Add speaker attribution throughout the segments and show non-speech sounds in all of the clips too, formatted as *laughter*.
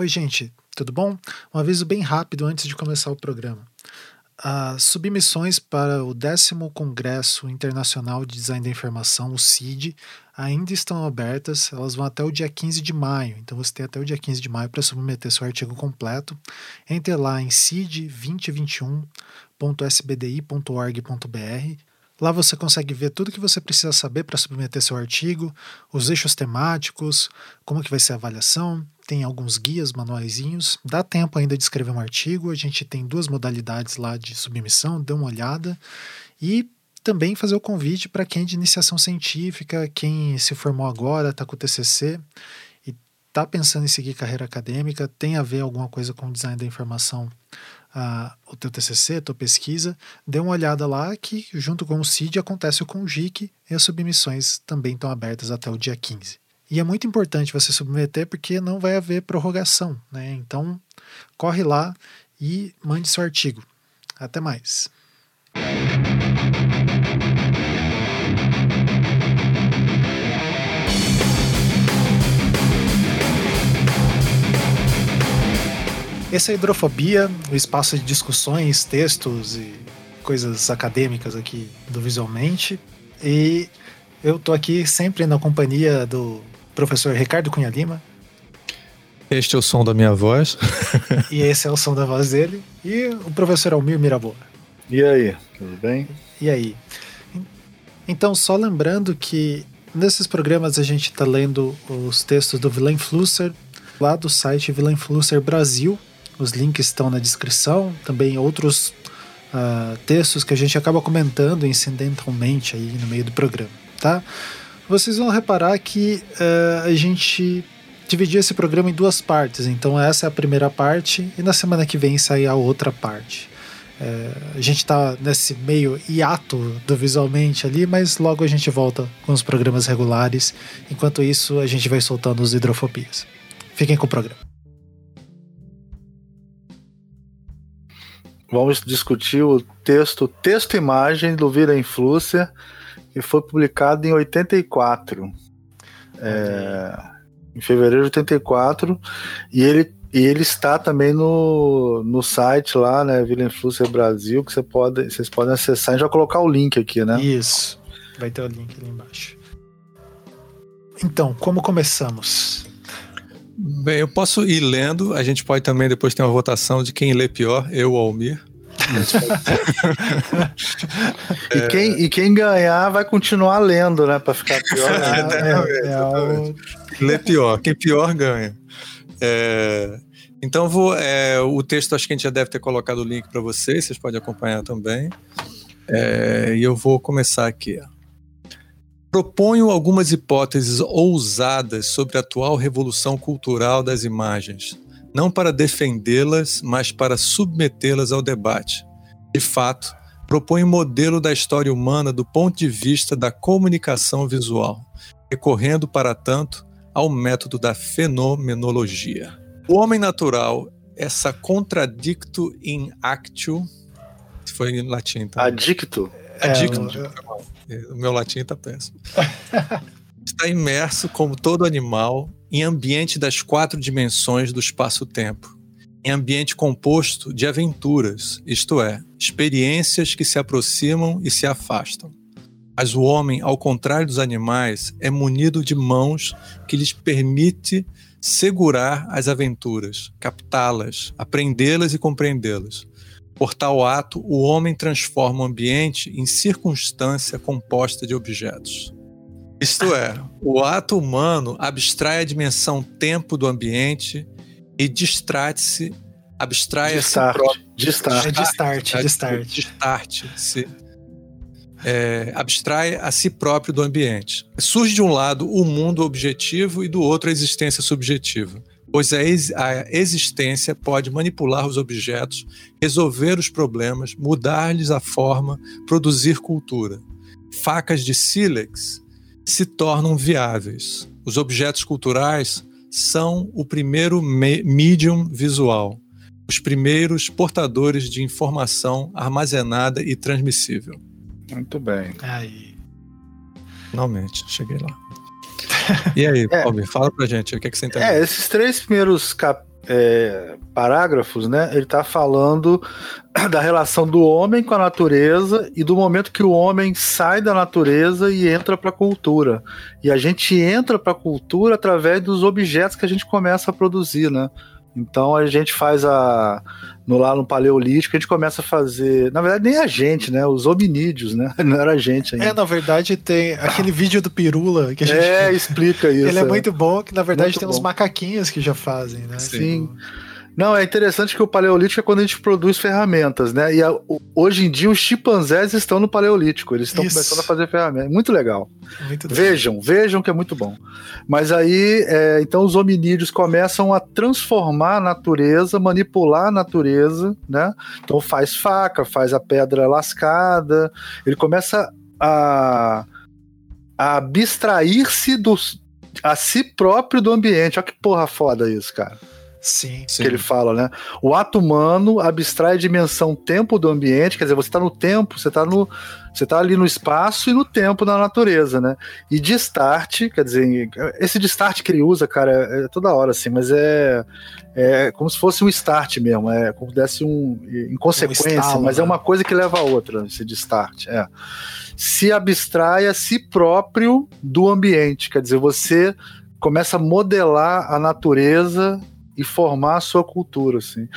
Speaker 1: Oi, gente, tudo bom? Um aviso bem rápido antes de começar o programa. As submissões para o 10 Congresso Internacional de Design da Informação, o CID, ainda estão abertas. Elas vão até o dia 15 de maio. Então você tem até o dia 15 de maio para submeter seu artigo completo. Entre lá em cid2021.sbdi.org.br Lá você consegue ver tudo que você precisa saber para submeter seu artigo, os eixos temáticos, como que vai ser a avaliação, tem alguns guias, manuaizinhos. Dá tempo ainda de escrever um artigo, a gente tem duas modalidades lá de submissão, dê uma olhada. E também fazer o convite para quem é de iniciação científica, quem se formou agora, está com o TCC e está pensando em seguir carreira acadêmica, tem a ver alguma coisa com design da informação o teu TCC, tua pesquisa, dê uma olhada lá que junto com o CID acontece o CONGIC e as submissões também estão abertas até o dia 15. E é muito importante você submeter porque não vai haver prorrogação, né? Então, corre lá e mande seu artigo. Até mais. Esse é a Hidrofobia, o espaço de discussões, textos e coisas acadêmicas aqui do Visualmente. E eu tô aqui sempre na companhia do professor Ricardo Cunha Lima.
Speaker 2: Este é o som da minha voz.
Speaker 1: e esse é o som da voz dele. E o professor Almir Miraboa.
Speaker 3: E aí, tudo bem?
Speaker 1: E aí? Então, só lembrando que nesses programas a gente está lendo os textos do Villain Flusser, lá do site Villain Flusser Brasil, os links estão na descrição. Também outros uh, textos que a gente acaba comentando incidentalmente aí no meio do programa, tá? Vocês vão reparar que uh, a gente dividiu esse programa em duas partes. Então essa é a primeira parte e na semana que vem sai a outra parte. É, a gente está nesse meio hiato do visualmente ali, mas logo a gente volta com os programas regulares. Enquanto isso, a gente vai soltando os hidrofobias. Fiquem com o programa.
Speaker 3: Vamos discutir o texto Texto Imagem do Vira Influência, que foi publicado em 84. É, em fevereiro de 84. E ele, e ele está também no, no site lá, né? Vila Influência Brasil, que você pode, vocês podem acessar. A gente vai colocar o link aqui, né?
Speaker 1: Isso. Vai ter o link ali embaixo. Então, como começamos?
Speaker 2: Bem, eu posso ir lendo, a gente pode também depois ter uma votação de quem lê pior, eu ou Almir.
Speaker 3: e, quem, e quem ganhar vai continuar lendo, né? Pra ficar pior. *laughs*
Speaker 2: é, é, Lê pior, quem pior ganha. É, então vou. É, o texto acho que a gente já deve ter colocado o link para vocês, vocês podem acompanhar também. É, e eu vou começar aqui. Proponho algumas hipóteses ousadas sobre a atual revolução cultural das imagens, não para defendê-las, mas para submetê-las ao debate. De fato, proponho um modelo da história humana do ponto de vista da comunicação visual, recorrendo, para tanto, ao método da fenomenologia. O homem natural, essa contradicto in actio, foi em latim, tá?
Speaker 3: Adicto.
Speaker 2: Adicto. É, o meu latim está péssimo. *laughs* Está imerso, como todo animal, em ambiente das quatro dimensões do espaço-tempo, em ambiente composto de aventuras, isto é, experiências que se aproximam e se afastam. Mas o homem, ao contrário dos animais, é munido de mãos que lhes permite segurar as aventuras, captá-las, aprendê-las e compreendê-las. Por tal ato, o homem transforma o ambiente em circunstância composta de objetos. Isto é, o ato humano abstrai a dimensão tempo do ambiente e distrai-se, abstrai a si próprio.
Speaker 1: Distarte. É distarte, distarte.
Speaker 2: Distarte-se. É, abstrai a si próprio do ambiente. Surge de um lado o mundo objetivo e do outro a existência subjetiva pois a, ex a existência pode manipular os objetos, resolver os problemas, mudar-lhes a forma, produzir cultura. Facas de sílex se tornam viáveis. Os objetos culturais são o primeiro medium visual, os primeiros portadores de informação armazenada e transmissível.
Speaker 3: Muito bem.
Speaker 1: Aí.
Speaker 2: Finalmente, cheguei lá. *laughs* E aí, é. Palme, fala pra gente, o que, é que você entendeu?
Speaker 3: É, esses três primeiros cap é, parágrafos, né, ele está falando *coughs* da relação do homem com a natureza e do momento que o homem sai da natureza e entra para a cultura. E a gente entra para a cultura através dos objetos que a gente começa a produzir, né? Então a gente faz a. No, lá no Paleolítico, a gente começa a fazer. Na verdade, nem a gente, né? Os hominídeos, né? *laughs* Não era a gente ainda.
Speaker 1: É, na verdade, tem aquele vídeo do Pirula que a gente.
Speaker 3: É, *laughs* explica isso.
Speaker 1: Ele é, é. muito bom, que na verdade muito tem bom. uns macaquinhos que já fazem, né?
Speaker 3: Sim. Tipo... Não, é interessante que o Paleolítico é quando a gente produz ferramentas, né? E a, hoje em dia os chimpanzés estão no Paleolítico, eles estão começando a fazer ferramentas. Muito legal. Muito vejam, vejam que é muito bom. Mas aí, é, então os hominídeos começam a transformar a natureza, manipular a natureza, né? Então faz faca, faz a pedra lascada, ele começa a, a abstrair-se a si próprio do ambiente. Olha que porra foda isso, cara.
Speaker 1: Sim.
Speaker 3: Que ele fala, né? O ato humano abstrai a dimensão tempo do ambiente, quer dizer, você está no tempo, você está no. Você tá ali no espaço e no tempo da natureza, né? E de start, quer dizer, esse de start que ele usa, cara, é, é toda hora assim, mas é, é como se fosse um start mesmo, é como se desse um. em consequência, um estalo, mas é né? é uma coisa que leva a outra, esse de start. É. Se abstrai a si próprio do ambiente, quer dizer, você começa a modelar a natureza e formar a sua cultura, assim.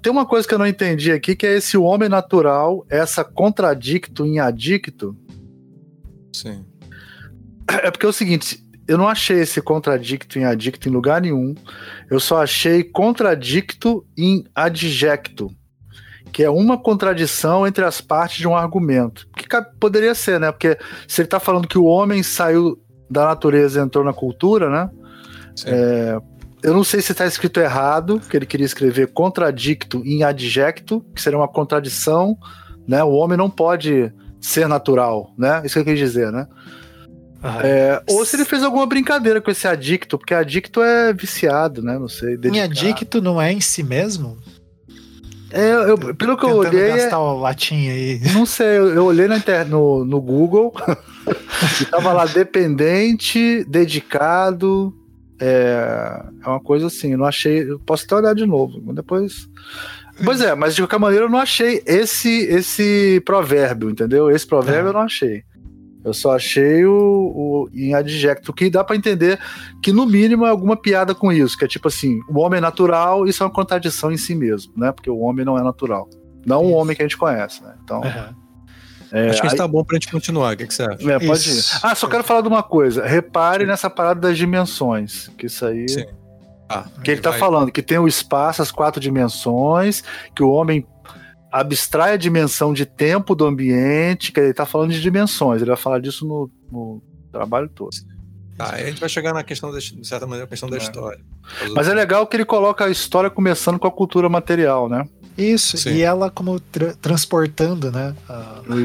Speaker 3: Tem uma coisa que eu não entendi aqui, que é esse homem natural, essa contradicto em adicto.
Speaker 2: Sim.
Speaker 3: É porque é o seguinte, eu não achei esse contradicto em adicto em lugar nenhum. Eu só achei contradicto em adjecto, que é uma contradição entre as partes de um argumento. Que poderia ser, né? Porque se ele está falando que o homem saiu da natureza e entrou na cultura, né? É, eu não sei se está escrito errado, que ele queria escrever contradicto em adjecto, que seria uma contradição, né? O homem não pode ser natural, né? Isso que eu quis dizer, né? Ah, é, ou se ele fez alguma brincadeira com esse adicto, porque adicto é viciado, né? Não sei.
Speaker 1: Dedicado. Em adicto não é em si mesmo?
Speaker 3: É, eu, pelo que eu olhei.
Speaker 1: É gastar o latim aí.
Speaker 3: Não sei, eu, eu olhei na inter, no, no Google *laughs* e tava lá dependente, dedicado, é, é uma coisa assim, eu não achei. Eu posso até olhar de novo, depois. Pois é, mas de qualquer maneira eu não achei esse esse provérbio, entendeu? Esse provérbio é. eu não achei. Eu só achei o, o em adjecto, que dá para entender que no mínimo é alguma piada com isso, que é tipo assim, o homem é natural, isso é uma contradição em si mesmo, né? Porque o homem não é natural. Não o homem que a gente conhece, né? Então. Uhum.
Speaker 2: É, Acho que está bom para a gente continuar. O que, que você acha?
Speaker 3: É, pode ir. Ah, só quero falar de uma coisa. Repare Sim. nessa parada das dimensões. Que isso aí. Sim. Ah, que ele está falando que tem o espaço, as quatro dimensões, que o homem abstrai a dimensão de tempo do ambiente, que ele está falando de dimensões. Ele vai falar disso no, no trabalho todo.
Speaker 2: Tá, aí a gente vai chegar na questão, de certa maneira, a questão da é. história.
Speaker 3: Mas é legal que ele coloca a história começando com a cultura material, né?
Speaker 1: Isso, Sim. e ela como tra transportando, né?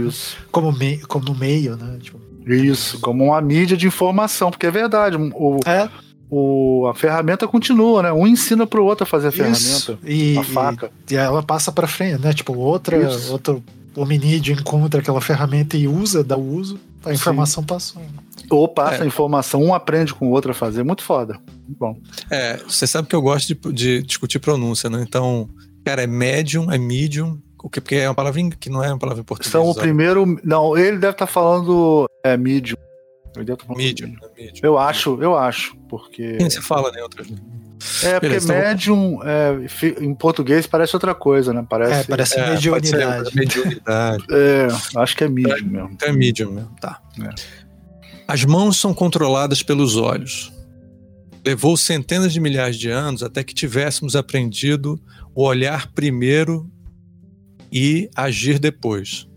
Speaker 3: Isso.
Speaker 1: Como, me como meio, né? Tipo,
Speaker 3: Isso, como uma mídia de informação, porque é verdade. O, é. O, a ferramenta continua, né? Um ensina pro outro a fazer a ferramenta,
Speaker 1: e, a faca. E, e, ela passa para frente, né? Tipo, outra, outro hominídeo encontra aquela ferramenta e usa, dá uso, a informação Sim. passou.
Speaker 3: Ou passa é. a informação, um aprende com o outro a fazer. Muito foda. Muito bom.
Speaker 2: É, você sabe que eu gosto de, de discutir pronúncia, né? Então, Cara, é medium, é medium, o que, porque é uma palavra que não é uma palavra em português.
Speaker 3: São o primeiro. Não, ele deve estar tá falando é, medium. Ele deve tá
Speaker 2: medium, medium. É medium.
Speaker 3: Eu acho, eu acho, porque.
Speaker 2: Sim, você fala, né? Outras...
Speaker 3: É, porque Beleza, medium é, em português parece outra coisa, né? Parece,
Speaker 1: é, parece é, mediunidade.
Speaker 2: mediunidade.
Speaker 3: é, *laughs* acho que é medium mesmo.
Speaker 2: Então é medium mesmo, tá. É. As mãos são controladas pelos olhos. Levou centenas de milhares de anos até que tivéssemos aprendido olhar primeiro e agir depois.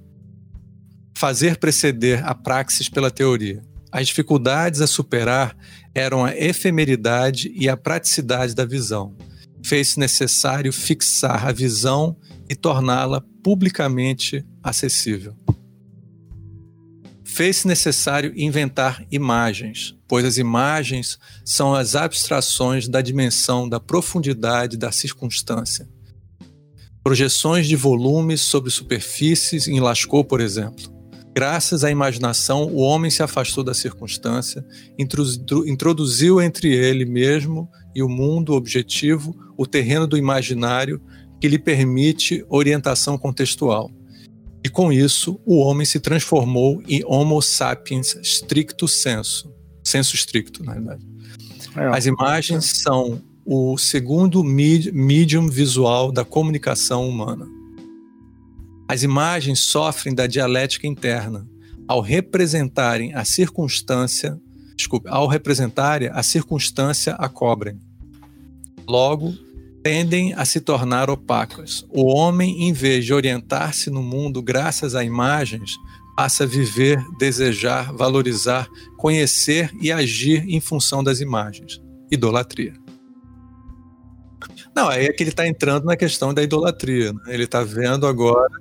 Speaker 2: Fazer preceder a praxis pela teoria. As dificuldades a superar eram a efemeridade e a praticidade da visão. Fez-se necessário fixar a visão e torná-la publicamente acessível. Fez-se necessário inventar imagens, pois as imagens são as abstrações da dimensão da profundidade da circunstância. Projeções de volumes sobre superfícies em Lascaux, por exemplo. Graças à imaginação, o homem se afastou da circunstância, introduziu entre ele mesmo e o mundo objetivo o terreno do imaginário que lhe permite orientação contextual. E com isso, o homem se transformou em Homo sapiens stricto sensu. Senso stricto, na verdade. É. As imagens são o segundo medium visual da comunicação humana. As imagens sofrem da dialética interna ao representarem a circunstância, desculpe, ao representarem a circunstância a cobrem. Logo, tendem a se tornar opacas. O homem, em vez de orientar-se no mundo graças a imagens, passa a viver, desejar, valorizar, conhecer e agir em função das imagens. Idolatria. Não, aí é que ele está entrando na questão da idolatria. Né? Ele está vendo agora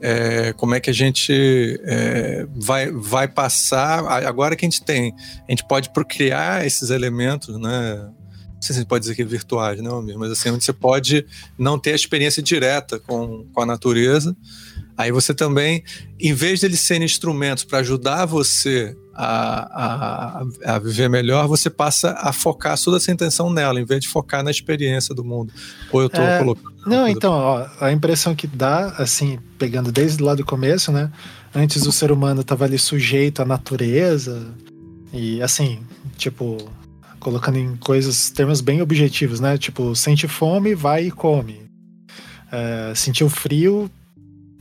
Speaker 2: é, como é que a gente é, vai, vai passar. Agora que a gente tem, a gente pode procriar esses elementos, né? Não sei se a gente pode dizer que é virtuais, não, né, mas assim, onde você pode não ter a experiência direta com, com a natureza, Aí você também, em vez de eles serem instrumentos para ajudar você a, a, a, viver melhor, você passa a focar toda essa intenção nela, em vez de focar na experiência do mundo. Ou eu estou é, colocando.
Speaker 1: Não, então, ó, a impressão que dá, assim, pegando desde lá do começo, né? Antes o ser humano estava ali sujeito à natureza, e assim, tipo, colocando em coisas, termos bem objetivos, né? Tipo, sente fome, vai e come. É, sentiu frio,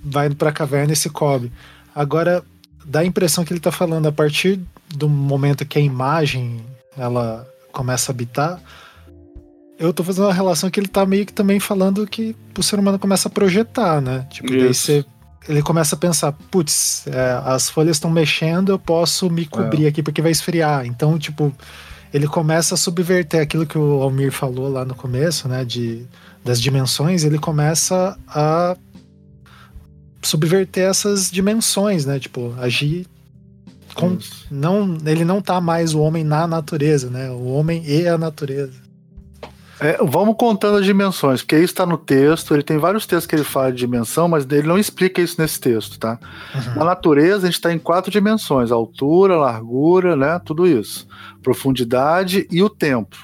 Speaker 1: vai para a caverna e se cobre. Agora, dá a impressão que ele está falando a partir do momento que a imagem ela começa a habitar. Eu estou fazendo uma relação que ele está meio que também falando que o ser humano começa a projetar, né? Tipo, Isso. daí você, ele começa a pensar, putz, é, as folhas estão mexendo, eu posso me cobrir é. aqui porque vai esfriar. Então, tipo, ele começa a subverter aquilo que o Almir falou lá no começo, né? De, das dimensões, ele começa a subverter essas dimensões, né? Tipo, agir com, não, ele não tá mais o homem na natureza, né? O homem e a natureza.
Speaker 3: É, vamos contando as dimensões, porque isso está no texto. Ele tem vários textos que ele fala de dimensão, mas ele não explica isso nesse texto, tá? Uhum. Na natureza, a gente está em quatro dimensões: altura, largura, né? Tudo isso. Profundidade e o tempo.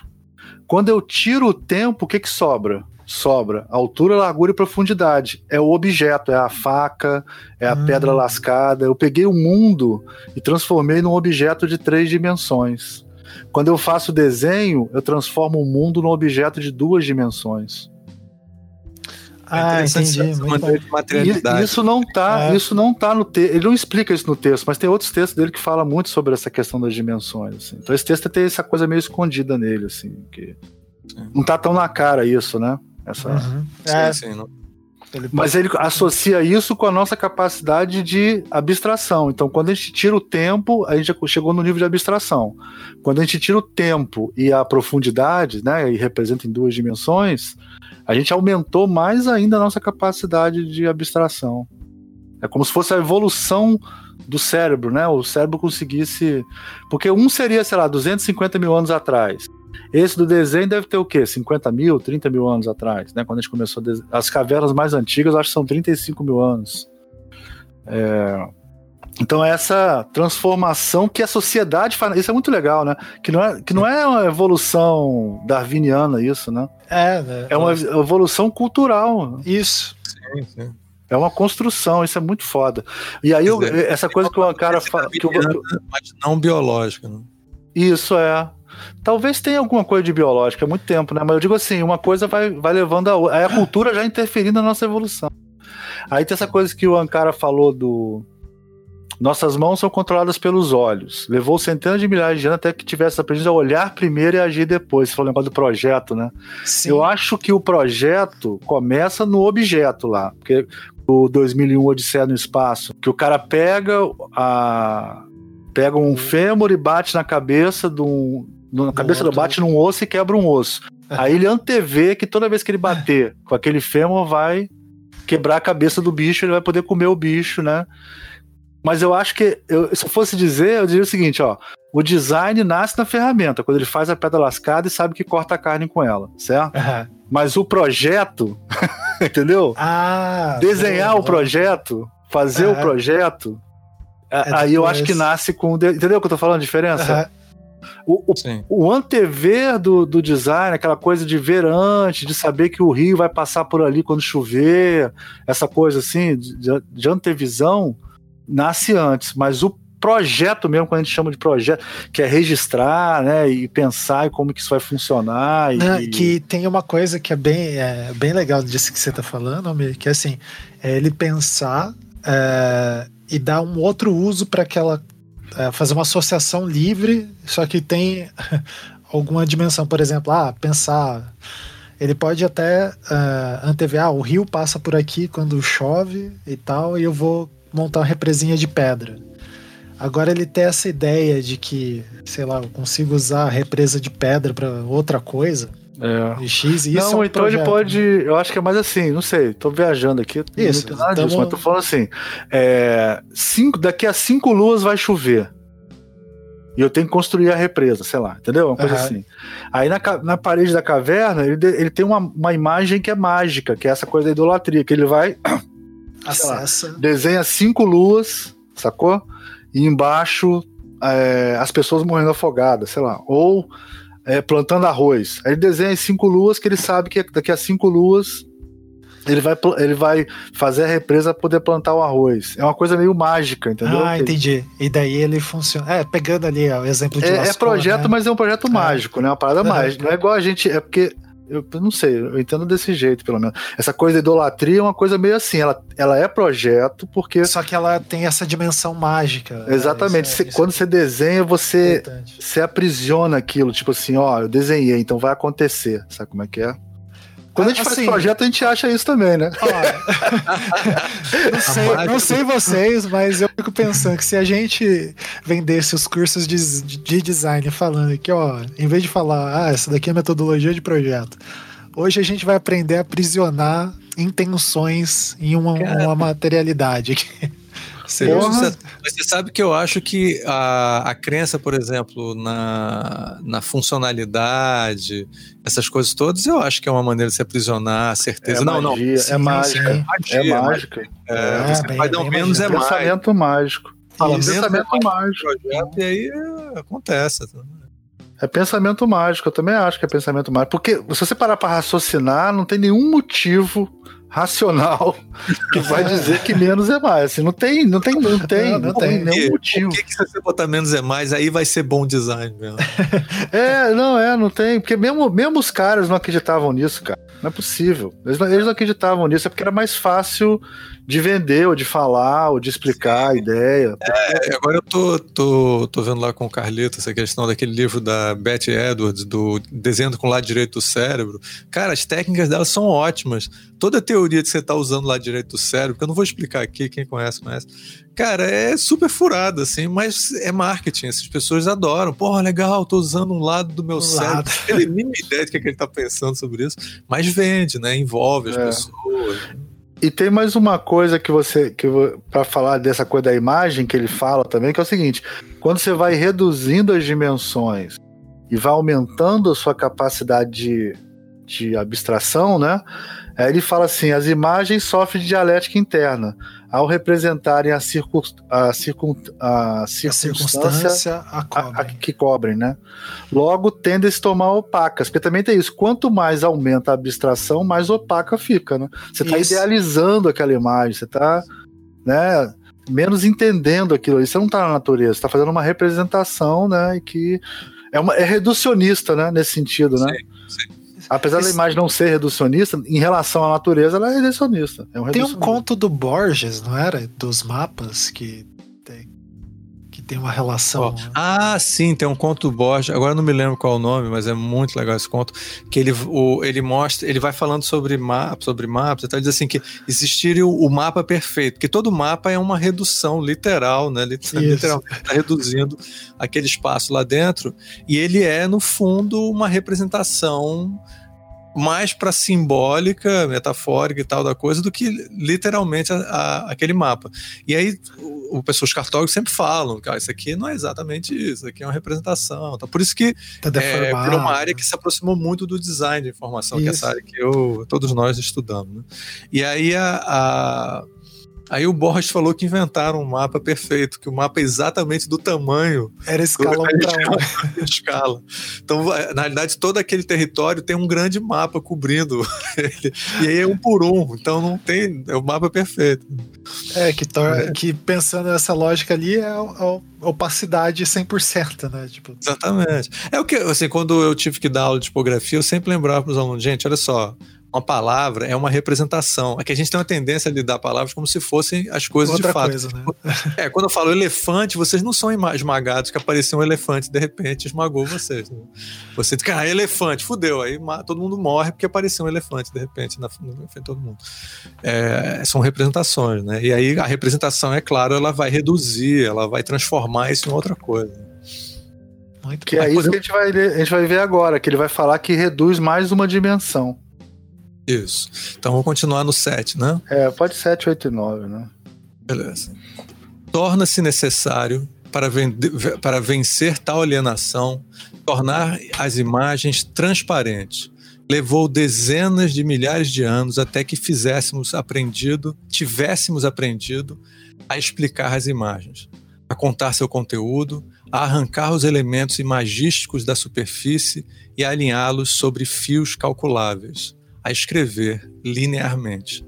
Speaker 3: Quando eu tiro o tempo, o que, que sobra? Sobra altura, largura e profundidade. É o objeto, é a faca, é a hum. pedra lascada. Eu peguei o mundo e transformei num objeto de três dimensões. Quando eu faço desenho, eu transformo o mundo num objeto de duas dimensões.
Speaker 1: Ah, é entendi.
Speaker 3: Materialidade. Isso não tá, é. isso não tá no texto. Ele não explica isso no texto, mas tem outros textos dele que falam muito sobre essa questão das dimensões. Assim. Então esse texto tem essa coisa meio escondida nele, assim, que não tá tão na cara isso, né? Essa... Uhum. É. Sim, sim, não... Ele Mas ele associa isso com a nossa capacidade de abstração. Então, quando a gente tira o tempo, a gente chegou no nível de abstração. Quando a gente tira o tempo e a profundidade, né, e representa em duas dimensões, a gente aumentou mais ainda a nossa capacidade de abstração. É como se fosse a evolução do cérebro, né? O cérebro conseguisse. Porque um seria, sei lá, 250 mil anos atrás. Esse do desenho deve ter o quê? 50 mil, 30 mil anos atrás, né? Quando a gente começou a As cavernas mais antigas, acho que são 35 mil anos. É... Então, essa transformação que a sociedade faz. Isso é muito legal, né? Que não é, que não é uma evolução darwiniana, isso, né?
Speaker 1: É, né?
Speaker 3: É uma evolução cultural.
Speaker 1: Isso. Sim,
Speaker 3: sim. É uma construção, isso é muito foda. E aí, eu, essa coisa que o cara fala.
Speaker 2: Mas não biológica, né?
Speaker 3: Isso é. Talvez tenha alguma coisa de biológica, é muito tempo, né? Mas eu digo assim, uma coisa vai, vai levando a outra. Aí a cultura já interferindo na nossa evolução. Aí tem essa coisa que o Ankara falou do. Nossas mãos são controladas pelos olhos. Levou centenas de milhares de anos até que tivesse aprendido a olhar primeiro e agir depois. Você falou o negócio do projeto, né? Sim. Eu acho que o projeto começa no objeto lá. Porque o 2001 Odisseia no Espaço, que o cara pega a, pega um fêmur e bate na cabeça de um, na cabeça do bate num osso e quebra um osso. Aí ele antevê que toda vez que ele bater *laughs* com aquele fêmur vai quebrar a cabeça do bicho, ele vai poder comer o bicho, né? Mas eu acho que, eu, se eu fosse dizer, eu diria o seguinte, ó. O design nasce na ferramenta, quando ele faz a pedra lascada e sabe que corta a carne com ela, certo? Uhum. Mas o projeto, *laughs* entendeu?
Speaker 1: Ah,
Speaker 3: Desenhar o projeto, fazer uhum. o projeto, é aí eu acho que nasce com. Entendeu o que eu tô falando? A diferença? Uhum. O, o, o antever do, do design, aquela coisa de ver antes, de saber que o rio vai passar por ali quando chover, essa coisa assim, de, de antevisão, nasce antes, mas o projeto mesmo, quando a gente chama de projeto, que é registrar, né, e pensar em como que isso vai funcionar.
Speaker 1: E... que tem uma coisa que é bem, é, bem legal disso que você está falando, que é assim, é ele pensar é, e dar um outro uso para aquela, é, fazer uma associação livre, só que tem *laughs* alguma dimensão, por exemplo, ah, pensar ele pode até uh, antever, ah, o rio passa por aqui quando chove e tal, e eu vou montar uma represinha de pedra. Agora ele tem essa ideia de que, sei lá, eu consigo usar a represa de pedra para outra coisa.
Speaker 3: É. X, e isso não, é um então projeto, ele pode. Né? Eu acho que é mais assim, não sei, tô viajando aqui. Isso, não nada disso, mas tô falando assim. É, cinco, daqui a cinco luas vai chover. E eu tenho que construir a represa, sei lá, entendeu? Uma coisa uhum. assim. Aí na, na parede da caverna, ele, ele tem uma, uma imagem que é mágica, que é essa coisa da idolatria, que ele vai. *coughs* Acessa. Lá, desenha cinco luas, sacou? e embaixo é, as pessoas morrendo afogadas, sei lá. Ou é, plantando arroz. Aí ele desenha as cinco luas que ele sabe que daqui a cinco luas ele vai, ele vai fazer a represa para poder plantar o arroz. É uma coisa meio mágica, entendeu?
Speaker 1: Ah, entendi. E daí ele funciona. É, pegando ali ó, o exemplo de
Speaker 3: É, é projeto, né? mas é um projeto é. mágico, né? Uma parada mágica. Não é igual a gente. É porque eu não sei, eu entendo desse jeito, pelo menos. Essa coisa de idolatria é uma coisa meio assim, ela, ela é projeto porque.
Speaker 1: Só que ela tem essa dimensão mágica.
Speaker 3: Exatamente. É, você, quando você desenha, você, você aprisiona aquilo, tipo assim, ó, eu desenhei, então vai acontecer. Sabe como é que é? Quando a gente assim, faz projeto, a gente acha isso também, né?
Speaker 1: Ó, *laughs* não, sei, não sei vocês, mas eu fico pensando que se a gente vendesse os cursos de, de design falando que, ó, em vez de falar, ah, essa daqui é metodologia de projeto, hoje a gente vai aprender a aprisionar intenções em uma, uma materialidade.
Speaker 2: Você, você, você, sabe que eu acho que a, a crença, por exemplo, na, na funcionalidade, essas coisas todas, eu acho que é uma maneira de se aprisionar a certeza.
Speaker 3: É
Speaker 2: não,
Speaker 3: magia,
Speaker 2: não.
Speaker 3: Sim, é mágica.
Speaker 2: É,
Speaker 3: é mágica.
Speaker 2: É, é, você bem, vai dar um menos é mais.
Speaker 3: Pensamento mágico.
Speaker 2: Fala, pensamento é mágico. Projeto, e aí acontece.
Speaker 3: É pensamento mágico, eu também acho que é pensamento mágico. Porque se você parar para raciocinar, não tem nenhum motivo racional *laughs* que vai dizer que menos é mais. Assim, não tem, não tem, não tem, não, não, não tem nenhum motivo.
Speaker 2: Por que, que se você botar menos é mais, aí vai ser bom design mesmo? *laughs*
Speaker 3: é, não, é, não tem. Porque mesmo, mesmo os caras não acreditavam nisso, cara. Não é possível. Eles, eles não acreditavam nisso, é porque era mais fácil de vender, ou de falar, ou de explicar a ideia.
Speaker 2: É, agora eu tô, tô, tô vendo lá com o Carlito essa questão daquele livro da Betty Edwards, do Desenho com o lado direito do cérebro. Cara, as técnicas dela são ótimas. Toda a teoria que você tá usando lado direito do cérebro, que eu não vou explicar aqui, quem conhece, conhece. Cara, é super furada, assim, mas é marketing. Essas pessoas adoram. Porra, legal, tô usando um lado do meu um cérebro. Ele nem ideia de que, é que ele tá pensando sobre isso, mas vende, né? Envolve as é. pessoas.
Speaker 3: E tem mais uma coisa que você. que para falar dessa coisa da imagem que ele fala também, que é o seguinte: quando você vai reduzindo as dimensões e vai aumentando a sua capacidade de, de abstração, né? Ele fala assim: as imagens sofrem de dialética interna ao representarem a, circun, a, circun, a, circunstância, a cobrem. A, a, que cobrem, né? Logo tendem a se tornar opacas, porque também tem isso. Quanto mais aumenta a abstração, mais opaca fica, né? Você está idealizando aquela imagem, você está, né? Menos entendendo aquilo. Isso não está na natureza, está fazendo uma representação, né? E que é, uma, é reducionista, né? Nesse sentido, né? Sim, sim. Apesar Esse... da imagem não ser reducionista, em relação à natureza, ela é reducionista. É um
Speaker 1: tem um conto do Borges, não era? Dos mapas que que tem uma relação. Oh.
Speaker 2: Ah, sim, tem um conto do Borges. Agora não me lembro qual é o nome, mas é muito legal esse conto. Que ele, o, ele mostra, ele vai falando sobre mapas, sobre mapas, então ele diz assim que existiria o, o, mapa perfeito, que todo mapa é uma redução literal, né? Literal, tá reduzindo aquele espaço lá dentro, e ele é, no fundo, uma representação mais para simbólica, metafórica e tal da coisa do que literalmente a, a, aquele mapa. E aí o, o pessoas cartógrafos sempre falam, cara, isso aqui não é exatamente isso, isso aqui é uma representação. Tá? Por isso que tá é, uma área que se aproximou muito do design de informação, isso. que é essa área que eu, todos nós estudamos. Né? E aí a, a Aí o Borges falou que inventaram um mapa perfeito, que o mapa é exatamente do tamanho.
Speaker 1: Era escala 1 para
Speaker 2: 1. escala. Então, na realidade, todo aquele território tem um grande mapa cobrindo *laughs* ele. E aí é um por um. Então não tem. É o mapa perfeito.
Speaker 1: É, que, é. que pensando nessa lógica ali é, é opacidade 100%, né? Tipo...
Speaker 2: Exatamente. É o que, assim, quando eu tive que dar aula de tipografia, eu sempre lembrava para os alunos, gente, olha só, uma palavra é uma representação. É que a gente tem uma tendência a lidar palavras como se fossem as coisas
Speaker 1: Outra
Speaker 2: de fato.
Speaker 1: Coisa, né?
Speaker 2: É, quando eu falo elefante, vocês não são esmagados que apareceu um elefante e de repente esmagou vocês. Né? Você diz, cara, elefante, fudeu. Aí todo mundo morre porque apareceu um elefante de repente na frente de todo mundo. É, são representações, né? E aí a representação, é claro, ela vai reduzir, ela vai transformar isso em outra coisa.
Speaker 3: Muito que é isso que a gente, vai, a gente vai ver agora, que ele vai falar que reduz mais uma dimensão.
Speaker 2: Isso. Então vamos continuar no 7, né?
Speaker 3: É, pode 7, 8 e 9, né?
Speaker 2: Beleza. Torna-se necessário para, para vencer tal alienação, tornar as imagens transparentes. Levou dezenas de milhares de anos até que fizéssemos aprendido, tivéssemos aprendido a explicar as imagens, a contar seu conteúdo, a arrancar os elementos imagísticos da superfície e alinhá-los sobre fios calculáveis a escrever linearmente.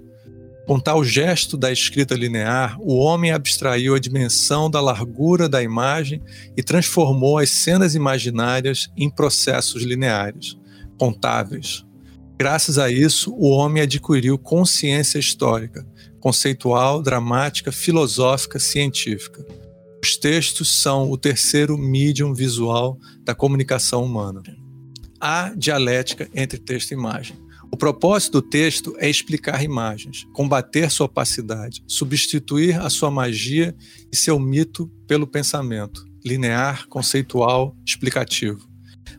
Speaker 2: Com tal gesto da escrita linear, o homem abstraiu a dimensão da largura da imagem e transformou as cenas imaginárias em processos lineares, contáveis. Graças a isso, o homem adquiriu consciência histórica, conceitual, dramática, filosófica, científica. Os textos são o terceiro medium visual da comunicação humana. Há dialética entre texto e imagem. O propósito do texto é explicar imagens, combater sua opacidade, substituir a sua magia e seu mito pelo pensamento, linear, conceitual, explicativo.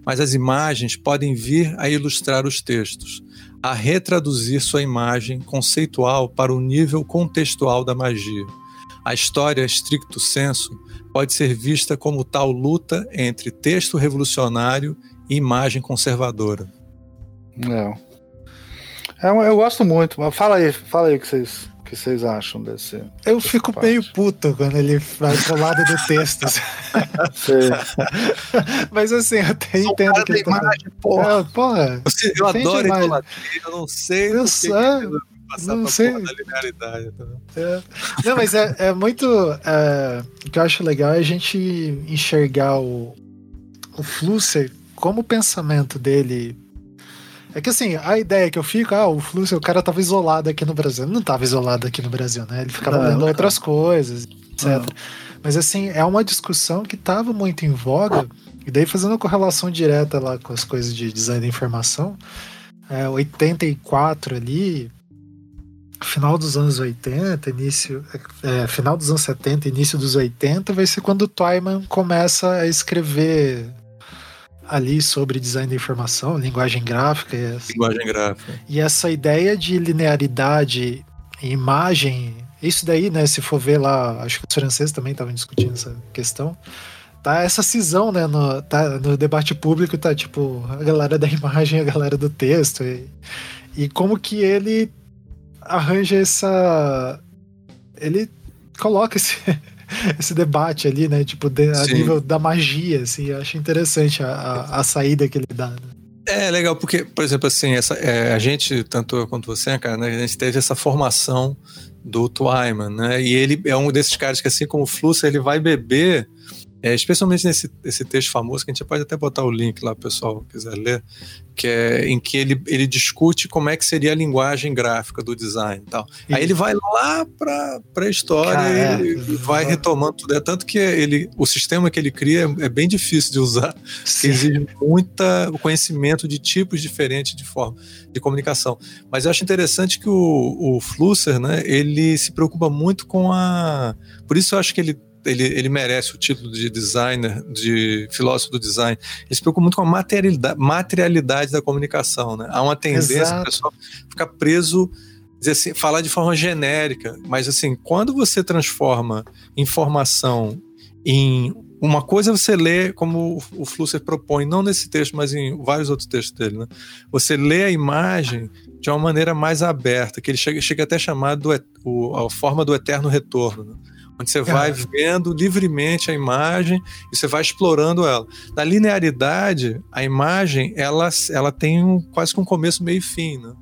Speaker 2: Mas as imagens podem vir a ilustrar os textos, a retraduzir sua imagem conceitual para o nível contextual da magia. A história, stricto senso, pode ser vista como tal luta entre texto revolucionário e imagem conservadora.
Speaker 3: Não. É, eu gosto muito, mas fala aí, fala aí o que vocês, que vocês acham desse.
Speaker 1: Eu fico parte. meio puto quando ele vai pro lado do texto. *laughs* mas assim, eu até Sou entendo que ele tá
Speaker 2: imagem, porra. É, porra Você, eu adoro idolatria, eu não sei.
Speaker 1: Eu sei. Não sei.
Speaker 2: Tá
Speaker 1: é. Não, mas é, é muito. É, o que eu acho legal é a gente enxergar o, o Flusser como o pensamento dele é que assim, a ideia que eu fico, ah, o Fluxo, o cara tava isolado aqui no Brasil. Ele não tava isolado aqui no Brasil, né? Ele ficava não, lendo outras coisas, etc. Não. Mas assim, é uma discussão que tava muito em voga, e daí fazendo a correlação direta lá com as coisas de design da informação, é, 84 ali, final dos anos 80, início, é, final dos anos 70, início dos 80, vai ser quando o Twyman começa a escrever ali sobre design da informação, linguagem gráfica. E essa,
Speaker 2: linguagem gráfica.
Speaker 1: E essa ideia de linearidade, imagem, isso daí, né, se for ver lá, acho que os franceses também estavam discutindo essa questão. Tá essa cisão, né, no, tá, no debate público, tá tipo a galera da imagem, a galera do texto. E, e como que ele arranja essa. Ele coloca esse, *laughs* esse debate ali, né? Tipo, de, a Sim. nível da magia, assim. Eu acho interessante a, a, a saída que ele dá. Né?
Speaker 2: É legal, porque, por exemplo, assim, essa, é, a gente, tanto eu quanto você, cara, né, a gente teve essa formação do Twyman, né? E ele é um desses caras que, assim como o Flusser, ele vai beber é, especialmente nesse esse texto famoso, que a gente pode até botar o link lá, pessoal quiser ler, que é em que ele, ele discute como é que seria a linguagem gráfica do design e tal. Aí ele vai lá para a história e, e, vai retomando tudo. É tanto que ele, o sistema que ele cria é, é bem difícil de usar, exige muito conhecimento de tipos diferentes de forma de comunicação. Mas eu acho interessante que o, o Flusser, né, ele se preocupa muito com a... Por isso eu acho que ele ele, ele merece o título de designer, de filósofo do design. Ele se preocupa muito com a materialidade, materialidade da comunicação. Né? Há uma tendência a pessoa ficar preso, dizer assim, falar de forma genérica, mas assim, quando você transforma informação em uma coisa você lê, como o Flusser propõe, não nesse texto, mas em vários outros textos dele, né? Você lê a imagem de uma maneira mais aberta, que ele chega, chega até a chamar do, o, a forma do eterno retorno, né? Onde você vai é. vendo livremente a imagem e você vai explorando ela. Na linearidade, a imagem ela, ela tem um, quase que um começo, meio e fim, né?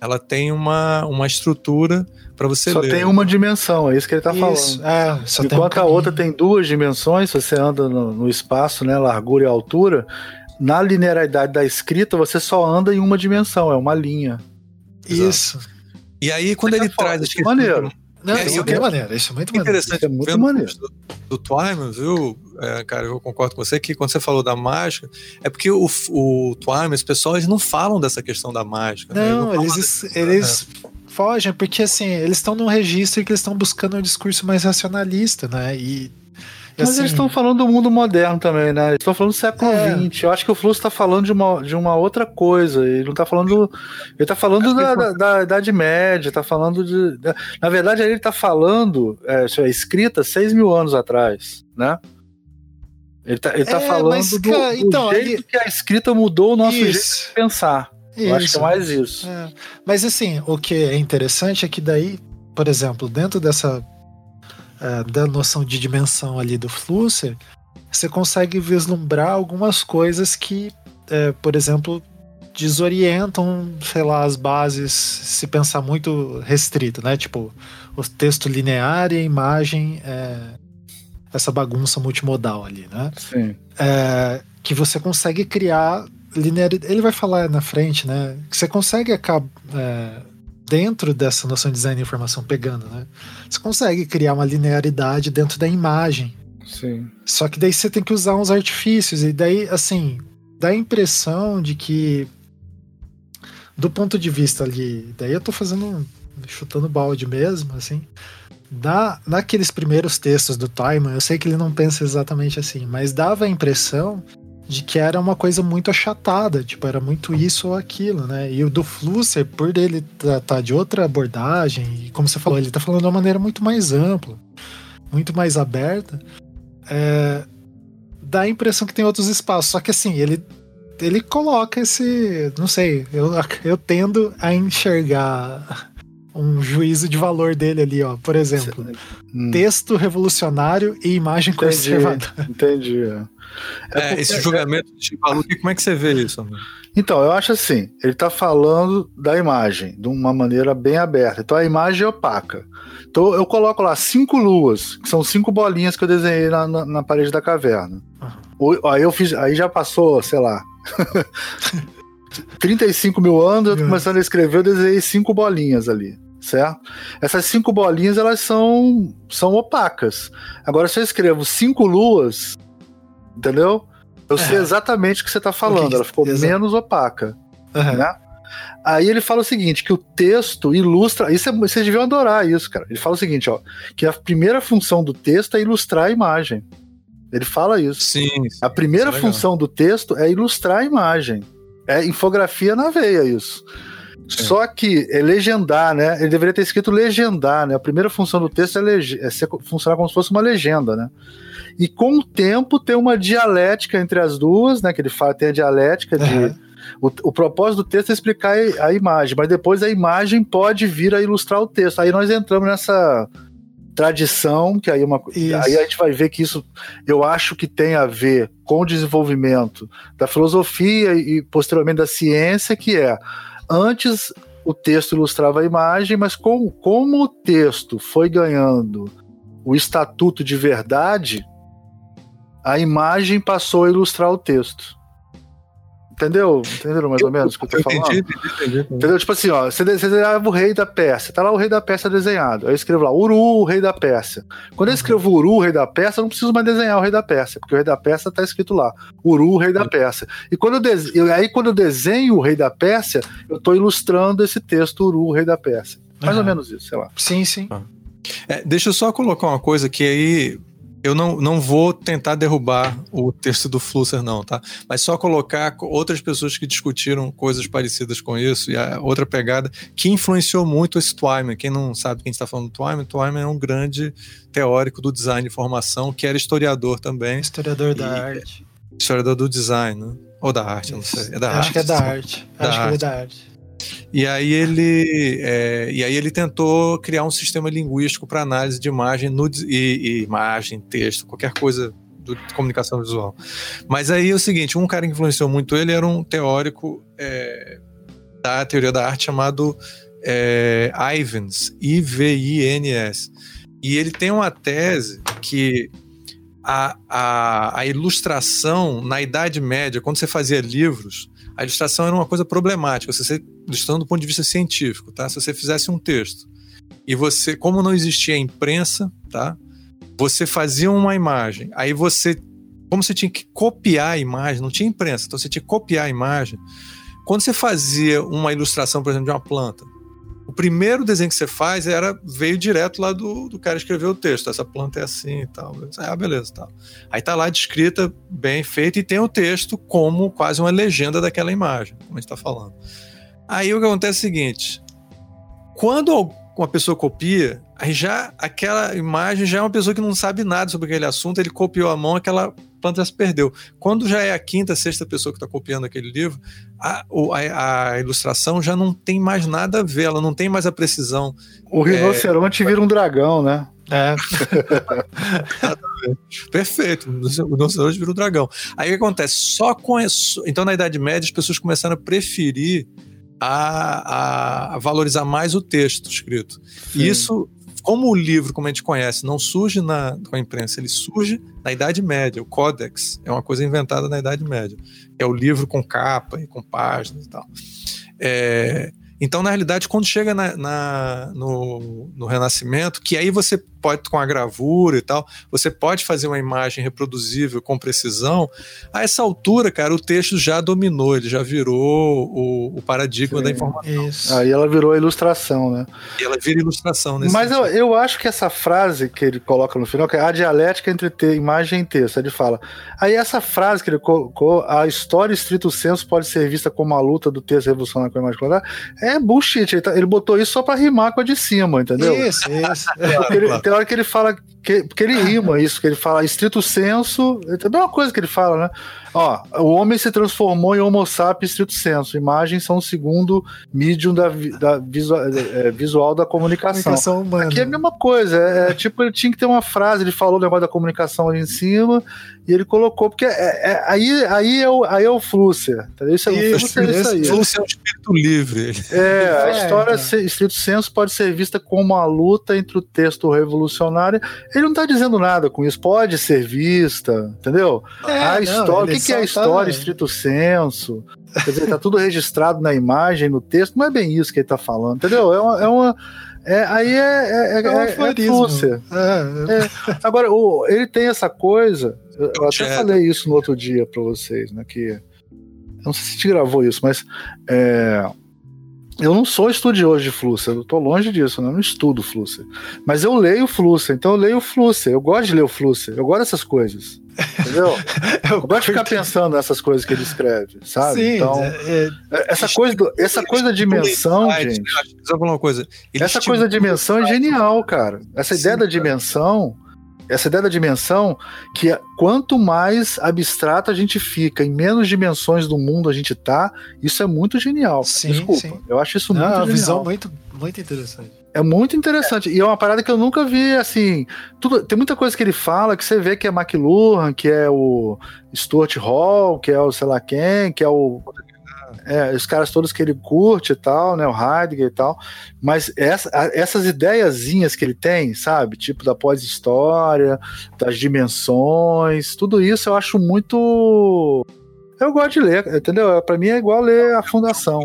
Speaker 2: Ela tem uma, uma estrutura para você
Speaker 3: só
Speaker 2: ler.
Speaker 3: Só tem uma dimensão, é isso que ele está falando. É, Enquanto um a outra tem duas dimensões, você anda no, no espaço, né, largura e altura, na linearidade da escrita você só anda em uma dimensão, é uma linha.
Speaker 1: Isso.
Speaker 2: E aí quando ele traz...
Speaker 3: Isso é maneiro.
Speaker 1: Não, é, isso é maneiro, isso é muito maneiro.
Speaker 2: Interessante, é muito maneiro. Do, do Twyman, viu, é, cara, eu concordo com você que quando você falou da mágica, é porque o, o Twyman, os pessoal, eles não falam dessa questão da mágica.
Speaker 1: Não, né? eles, eles, eles é. fogem, porque assim, eles estão num registro que eles estão buscando um discurso mais racionalista, né? E
Speaker 3: mas assim, eles estão falando do mundo moderno também, né? Eles estão falando do século XX. É. Eu acho que o Fluxo está falando de uma, de uma outra coisa. Ele não está falando. Ele está falando da, da, da, Idade Média, está falando de. na verdade, ele está falando, é, é escrita seis mil anos atrás, né? Ele está ele tá é, falando mas, do, do então, jeito ele... que a escrita mudou o nosso isso. jeito de pensar. Isso. Eu acho que é mais isso.
Speaker 1: É. Mas assim, o que é interessante é que daí, por exemplo, dentro dessa é, da noção de dimensão ali do Flusser, você consegue vislumbrar algumas coisas que, é, por exemplo, desorientam, sei lá, as bases se pensar muito restrito, né? Tipo, o texto linear e a imagem, é, essa bagunça multimodal ali, né?
Speaker 3: Sim.
Speaker 1: É, que você consegue criar linearidade. Ele vai falar na frente, né? Que você consegue acabar. É, dentro dessa noção de design de informação pegando, né? Você consegue criar uma linearidade dentro da imagem.
Speaker 3: Sim.
Speaker 1: Só que daí você tem que usar uns artifícios e daí assim, dá a impressão de que do ponto de vista ali, daí eu tô fazendo chutando balde mesmo, assim. Na, naqueles primeiros textos do Timon, eu sei que ele não pensa exatamente assim, mas dava a impressão de que era uma coisa muito achatada, tipo, era muito isso ou aquilo, né? E o do Flusser, por ele tratar de outra abordagem, e como você falou, ele tá falando de uma maneira muito mais ampla, muito mais aberta, é, dá a impressão que tem outros espaços. Só que assim, ele, ele coloca esse. Não sei, eu, eu tendo a enxergar um juízo de valor dele ali, ó. Por exemplo, hum. texto revolucionário e imagem entendi, conservadora.
Speaker 3: Entendi. É.
Speaker 2: É, é esse julgamento de valor, como é que você vê isso? Amigo?
Speaker 3: Então, eu acho assim, ele está falando da imagem de uma maneira bem aberta. Então a imagem é opaca. Então eu coloco lá cinco luas, que são cinco bolinhas que eu desenhei na, na, na parede da caverna. Uhum. Aí eu fiz, aí já passou, sei lá. *laughs* 35 mil anos, eu tô começando a escrever, eu desenhei cinco bolinhas ali certo? Essas cinco bolinhas elas são são opacas. Agora se eu escrevo cinco luas, entendeu? Eu é. sei exatamente o que você está falando. Ela ficou Exato. menos opaca, uhum. né? Aí ele fala o seguinte, que o texto ilustra, isso é, vocês deviam adorar isso, cara. Ele fala o seguinte, ó, que a primeira função do texto é ilustrar a imagem. Ele fala isso.
Speaker 2: Sim. sim
Speaker 3: a primeira é função do texto é ilustrar a imagem. É infografia na veia isso. Só que é legendar, né? Ele deveria ter escrito legendar, né? A primeira função do texto é, lege é ser, funcionar como se fosse uma legenda, né? E com o tempo tem uma dialética entre as duas, né? Que ele fala, tem a dialética de. Uhum. O, o, propósito do texto é explicar a imagem, mas depois a imagem pode vir a ilustrar o texto. Aí nós entramos nessa tradição, que aí, é uma, aí a gente vai ver que isso eu acho que tem a ver com o desenvolvimento da filosofia e posteriormente da ciência, que é Antes o texto ilustrava a imagem, mas com, como o texto foi ganhando o estatuto de verdade, a imagem passou a ilustrar o texto. Entendeu? Entenderam mais ou menos o que eu tô falando? Entendi, entendi, entendi. Entendeu? Tipo assim, ó, você desenhava o rei da Pérsia, tá lá o rei da Pérsia desenhado. Aí eu escrevo lá, Uru, o rei da Pérsia. Quando eu escrevo Uru, o rei da Pérsia, eu não preciso mais desenhar o rei da Pérsia, porque o rei da Pérsia tá escrito lá, Uru, o rei da. Pérsia. E quando eu desenho, aí quando eu desenho o rei da Pérsia, eu tô ilustrando esse texto Uru, o rei da Pérsia. Mais uhum. ou menos isso, sei lá.
Speaker 1: Sim, sim.
Speaker 2: É, deixa eu só colocar uma coisa que aí Eu não, não vou tentar derrubar o texto do Flusser, não, tá? Mas só colocar outras pessoas que discutiram coisas parecidas com isso e a outra pegada que influenciou muito esse Twyman. Quem não sabe quem está falando do Twyman, Twyman é um grande teórico do design de formação, que era historiador também.
Speaker 1: Historiador da arte.
Speaker 2: Historiador do design, né? Ou da arte, não sei. É da
Speaker 1: Acho
Speaker 2: arte,
Speaker 1: que é da arte. Da Acho arte. que é da arte.
Speaker 2: E aí ele, é, e aí ele tentou criar um sistema linguístico para análise de imagem, no, e, e, imagem, texto, qualquer coisa de comunicação visual. Mas aí é o seguinte, um cara que influenciou muito ele era um teórico é, da teoria da arte chamado é, Ivins, I-V-I-N-S. E ele tem uma tese que a, a, a ilustração na Idade Média, quando você fazia livros, a ilustração era uma coisa problemática, se você, ilustrando do ponto de vista científico, tá? Se você fizesse um texto e você, como não existia imprensa, tá? Você fazia uma imagem, aí você, como você tinha que copiar a imagem, não tinha imprensa, então você tinha que copiar a imagem. Quando você fazia uma ilustração, por exemplo, de uma planta, o primeiro desenho que você faz era veio direto lá do, do cara escrever o texto. Essa planta é assim e tal. Ah, beleza, tal. Aí tá lá descrita, bem feita, e tem o texto como quase uma legenda daquela imagem, como a gente está falando. Aí o que acontece é o seguinte: quando uma pessoa copia, aí já aquela imagem já é uma pessoa que não sabe nada sobre aquele assunto, ele copiou a mão, aquela planta já se perdeu. Quando já é a quinta, sexta pessoa que está copiando aquele livro, a, a, a, ilustração já não tem mais nada a ver, ela não tem mais a precisão.
Speaker 3: O rinoceronte é... vira um dragão, né?
Speaker 1: É. *laughs*
Speaker 2: Perfeito. O rinoceronte vira um dragão. Aí o que acontece? Só com isso. Então, na Idade Média, as pessoas começaram a preferir a, a valorizar mais o texto escrito. Sim. Isso como o livro, como a gente conhece, não surge na, com a imprensa, ele surge na Idade Média. O Codex é uma coisa inventada na Idade Média. É o livro com capa e com páginas e tal. É, então, na realidade, quando chega na, na, no, no Renascimento, que aí você pode, com a gravura e tal, você pode fazer uma imagem reproduzível com precisão. A essa altura, cara, o texto já dominou, ele já virou o, o paradigma Sim, da informação.
Speaker 3: Isso. Aí ela virou a ilustração, né?
Speaker 2: E ela vira ilustração nesse
Speaker 3: Mas eu, eu acho que essa frase que ele coloca no final, que é a dialética entre ter imagem e texto, ele fala. Aí essa frase que ele colocou, a história estrito senso pode ser vista como a luta do texto revolucionário com a imagem clara, é bullshit. Ele, tá, ele botou isso só pra rimar com a de cima, entendeu?
Speaker 1: Isso, isso.
Speaker 3: ele, tem hora que ele fala que, porque ele rima *laughs* isso, que ele fala estrito senso, é a mesma coisa que ele fala, né? Ó, o homem se transformou em Homo sapiens estrito senso. Imagens são o segundo medium da, da visual, é, visual da comunicação. comunicação humana. Aqui é a mesma coisa, é, é, tipo, ele tinha que ter uma frase, ele falou o negócio da comunicação ali em cima, e ele colocou, porque é, é, aí, aí, é o, aí é o Flusser, entendeu? Isso é, o Flusser,
Speaker 2: é isso aí. Flusser é um espírito livre.
Speaker 3: É, a história, então. estrito senso, pode ser vista como uma luta entre o texto revolucionário ele não está dizendo nada com isso. Pode ser vista, entendeu? É, a história. o que, que é a história, tá... estrito senso? Quer dizer, tá tudo registrado na imagem, no texto. Não é bem isso que ele está falando, entendeu? É uma. É uma é, aí é, é, é, é, é, é Agora, o, ele tem essa coisa. Eu, eu até falei isso no outro dia para vocês, né? Que. Eu não sei se te gravou isso, mas. É, eu não sou estudioso de Flusser, eu tô longe disso, né? eu não estudo Flusser. Mas eu leio Flusser, então eu leio Flusser, eu gosto de ler o Flusser, eu gosto dessas coisas. Entendeu? *laughs* eu, eu gosto de ficar pensando nessas coisas que ele escreve, sabe? Sim, então, é, é, essa coisa, do, essa coisa da dimensão, gente.
Speaker 2: Uma coisa.
Speaker 3: essa coisa da dimensão é genial, cara. Essa ideia da dimensão essa ideia da dimensão, que é, quanto mais abstrato a gente fica, em menos dimensões do mundo a gente tá, isso é muito genial.
Speaker 1: Sim, Desculpa, sim.
Speaker 3: eu acho isso Não, muito
Speaker 1: é
Speaker 3: uma
Speaker 1: genial. visão muito, muito interessante.
Speaker 3: É muito interessante. E é uma parada que eu nunca vi, assim. Tudo, tem muita coisa que ele fala que você vê que é McLuhan, que é o Stuart Hall, que é o sei lá quem, que é o é, os caras todos que ele curte e tal, né? O Heidegger e tal. Mas essa, essas ideiazinhas que ele tem, sabe? Tipo da pós-história, das dimensões, tudo isso eu acho muito. Eu gosto de ler, entendeu? Para mim é igual ler a Fundação.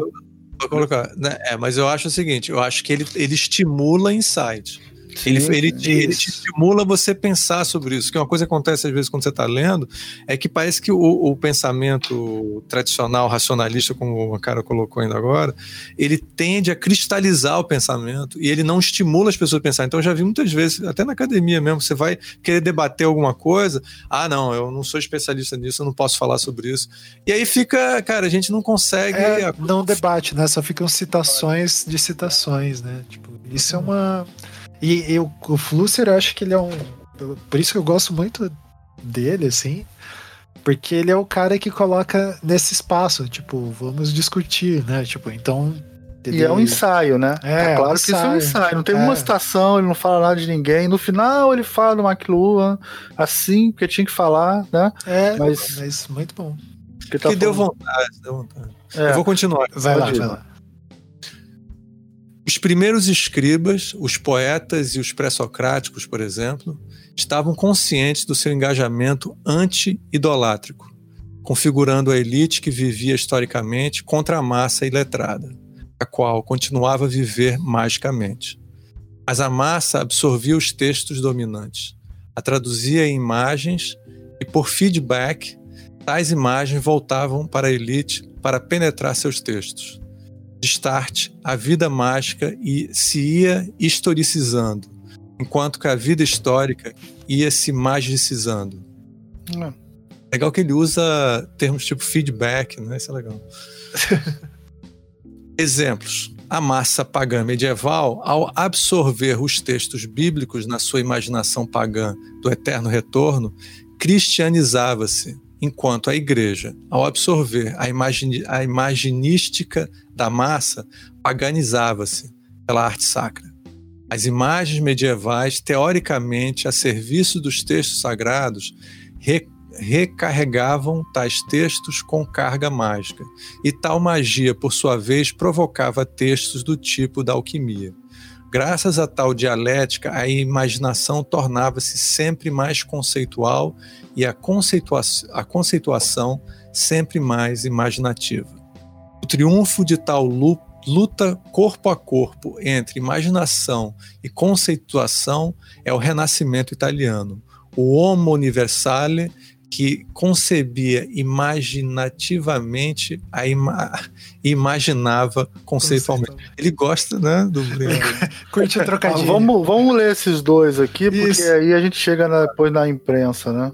Speaker 2: Vou colocar. Né? É, mas eu acho o seguinte: eu acho que ele, ele estimula insight. Sim, ele, ele, te, ele, te, estimula você pensar sobre isso. Que uma coisa que acontece às vezes quando você está lendo é que parece que o, o, pensamento tradicional, racionalista, como o cara colocou ainda agora, ele tende a cristalizar o pensamento e ele não estimula as pessoas a pensar. Então eu já vi muitas vezes, até na academia mesmo, você vai querer debater alguma coisa, ah, não, eu não sou especialista nisso, eu não posso falar sobre isso. E aí fica, cara, a gente não consegue.
Speaker 1: É, não debate, né? Só ficam citações de citações, né? Tipo, isso é uma e eu, o Flusser, eu acho que ele é um. Por isso que eu gosto muito dele, assim. Porque ele é o cara que coloca nesse espaço, tipo, vamos discutir, né? Tipo, então.
Speaker 3: Ele... E é um ensaio, né?
Speaker 1: É,
Speaker 3: é claro
Speaker 1: um
Speaker 3: que isso é um ensaio. Não tem é. uma citação, ele não fala nada de ninguém. No final ele fala do McLuhan, assim, porque tinha que falar, né?
Speaker 1: É, mas, mas muito bom.
Speaker 2: Que, tá que deu vontade, deu vontade. É. Eu vou continuar.
Speaker 1: Vai lá, vai lá.
Speaker 2: Os primeiros escribas, os poetas e os pré-socráticos, por exemplo, estavam conscientes do seu engajamento anti-idolátrico, configurando a elite que vivia historicamente contra a massa iletrada, a qual continuava a viver magicamente. Mas a massa absorvia os textos dominantes, a traduzia em imagens e, por feedback, tais imagens voltavam para a elite para penetrar seus textos Start, a vida mágica e se ia historicizando, enquanto que a vida histórica ia se magicizando. Hum. Legal que ele usa termos tipo feedback, né? Isso é legal. *laughs* Exemplos. A massa pagã medieval, ao absorver os textos bíblicos na sua imaginação pagã do eterno retorno, cristianizava-se, enquanto a igreja, ao absorver a, imagine, a imaginística da massa, paganizava-se pela arte sacra. As imagens medievais, teoricamente a serviço dos textos sagrados, re, recarregavam tais textos com carga mágica, e tal magia, por sua vez, provocava textos do tipo da alquimia. Graças a tal dialética, a imaginação tornava-se sempre mais conceitual e a, conceitua a conceituação sempre mais imaginativa. O triunfo de tal luta corpo a corpo entre imaginação e conceituação é o renascimento italiano, o Homo Universale que concebia imaginativamente a ima imaginava conceitualmente. Ele gosta, né, do *laughs*
Speaker 1: Curte trocadilho.
Speaker 3: Ah, vamos, vamos ler esses dois aqui, porque Isso. aí a gente chega na, depois na imprensa, né?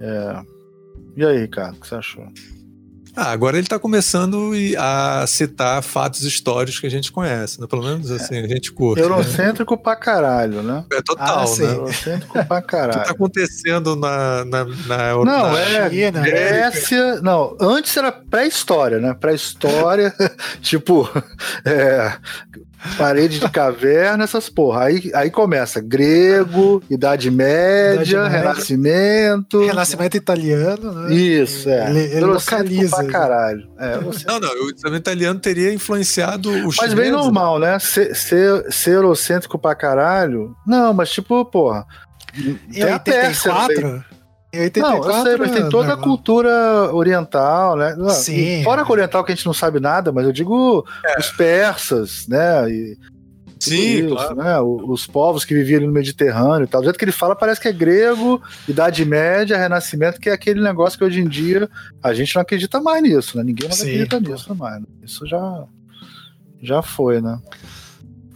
Speaker 3: É. E aí, Ricardo, o que você achou?
Speaker 2: Ah, agora ele está começando a citar fatos históricos que a gente conhece, né? Pelo menos assim, a gente curte.
Speaker 3: Né? Eurocêntrico né? pra caralho, né?
Speaker 2: É total, ah, né?
Speaker 3: Eurocêntrico pra caralho. *laughs* O que
Speaker 2: tá acontecendo na, na, na
Speaker 3: Não, na é China, Grécia. Não, antes era pré-história, né? Pré-história, *laughs* tipo, *laughs* é, Parede de caverna, essas porra. Aí, aí começa grego, Idade Média, Idade Média Renascimento.
Speaker 1: Renascimento italiano, né?
Speaker 3: Isso, é.
Speaker 1: Ele, ele localiza.
Speaker 3: Pra caralho. É,
Speaker 2: você... Não, não, o Renascimento italiano teria influenciado o
Speaker 3: Mas bem normal, né? Ser, ser, ser eurocêntrico pra caralho. Não, mas tipo, porra.
Speaker 1: Em 84?
Speaker 3: Em 84, não, eu sei, mas tem toda a cultura oriental, né?
Speaker 1: Sim.
Speaker 3: Fora a oriental que a gente não sabe nada, mas eu digo é. os persas, né? E
Speaker 2: Sim, isso, claro.
Speaker 3: né? Os povos que viviam ali no Mediterrâneo e tal. Do jeito que ele fala, parece que é grego, Idade Média, Renascimento, que é aquele negócio que hoje em dia a gente não acredita mais nisso, né? Ninguém mais Sim, acredita nisso mais. Né? Isso já, já foi, né?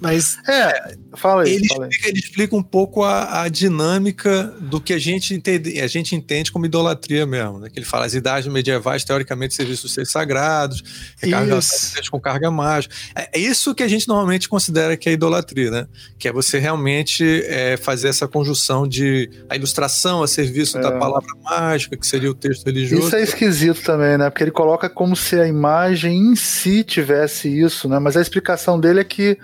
Speaker 1: Mas
Speaker 3: é, fala aí,
Speaker 2: ele,
Speaker 3: fala
Speaker 2: aí. Explica, ele explica um pouco a, a, dinâmica do que a gente, entende, a gente entende como idolatria mesmo. Né? Que ele fala as idades medievais, teoricamente, serviços seres sagrados, com carga mágica. É, é isso que a gente normalmente considera que é idolatria, né? Que é você realmente é, fazer essa conjunção de a ilustração a serviço é. da palavra mágica, que seria o texto religioso.
Speaker 3: Isso é esquisito também, né? Porque ele coloca como se a imagem em si tivesse isso, né? Mas a explicação dele é que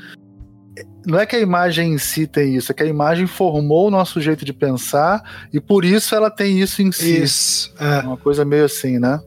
Speaker 3: não é que a imagem em si tem isso, é que a imagem formou o nosso jeito de pensar e por isso ela tem isso em si.
Speaker 1: Isso.
Speaker 3: É. Uma coisa meio assim, né?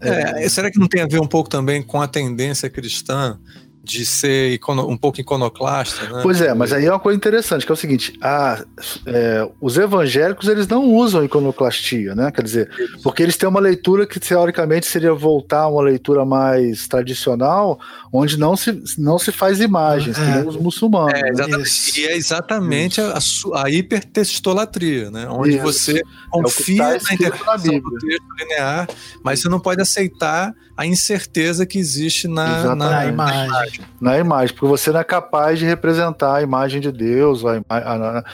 Speaker 2: É, será que não tem a ver um pouco também com a tendência cristã de ser icono, um pouco iconoclasta, né?
Speaker 3: Pois é, mas aí é uma coisa interessante, que é o seguinte, a, é, os evangélicos eles não usam iconoclastia, né? Quer dizer, porque eles têm uma leitura que teoricamente seria voltar a uma leitura mais tradicional, onde não se, não se faz imagens, é. que nem os muçulmanos. É,
Speaker 2: né? exatamente. E é exatamente a, a hipertextolatria, né? Onde Isso. você é confia é tá na interpretação do texto linear, mas você não pode aceitar a incerteza que existe na, na,
Speaker 3: na, imagem. Na imagem, porque você não é capaz de representar a imagem de Deus, a, a, a,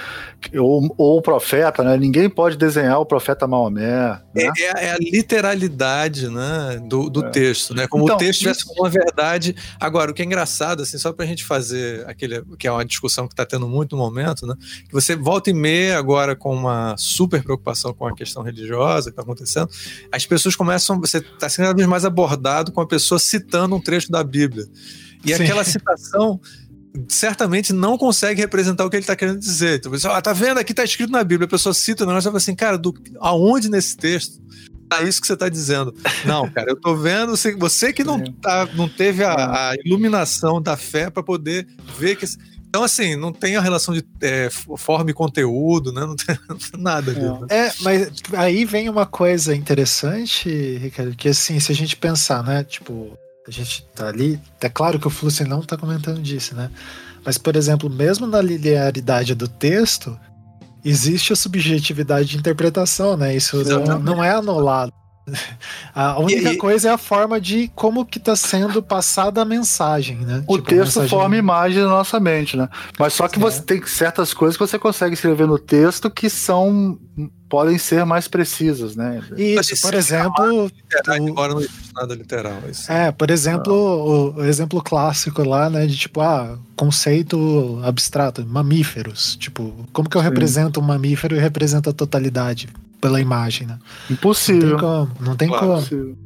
Speaker 3: ou, ou, o profeta, né? Ninguém pode desenhar o profeta Maomé. Né?
Speaker 2: É, é, é, a literalidade né, do, do é. texto, né? Como então, o texto tivesse uma verdade. Agora, o que é engraçado, assim, só para a gente fazer aquele, que é uma discussão que está tendo muito no momento, né? Que você volta e meia agora com uma super preocupação com a questão religiosa que está acontecendo, as pessoas começam, você está sendo cada vez mais abordado com a pessoa citando um trecho da Bíblia. E Sim. aquela citação certamente não consegue representar o que ele está querendo dizer. Então, você, ah, tá vendo? Aqui está escrito na Bíblia. A pessoa cita o negócio e fala assim, cara, do, aonde nesse texto tá isso que você está dizendo? *laughs* Não, cara, eu tô vendo você, você que não, tá, não teve a, a iluminação da fé para poder ver que então, assim, não tem a relação de é, forma e conteúdo, né? Não tem *laughs* nada
Speaker 1: ali. Né? É, mas aí vem uma coisa interessante, Ricardo, que assim, se a gente pensar, né? Tipo, a gente tá ali. É claro que o Fluxo não tá comentando disso, né? Mas, por exemplo, mesmo na linearidade do texto, existe a subjetividade de interpretação, né? Isso não, não é anulado. A única e, coisa é a forma de como que está sendo passada a mensagem, né?
Speaker 3: O tipo, texto mensagem... forma imagem na nossa mente, né? Mas só que é. você tem certas coisas que você consegue escrever no texto que são podem ser mais precisas, né?
Speaker 1: Isso, por exemplo,
Speaker 2: literal, o... embora não existe nada literal.
Speaker 1: Isso. É, por exemplo, o, o, exemplo clássico lá, né, de tipo, ah, conceito abstrato, mamíferos, tipo, como que eu Sim. represento um mamífero e represento a totalidade? pela imagem, né?
Speaker 3: Impossível.
Speaker 1: Não tem como. Não tem claro, como.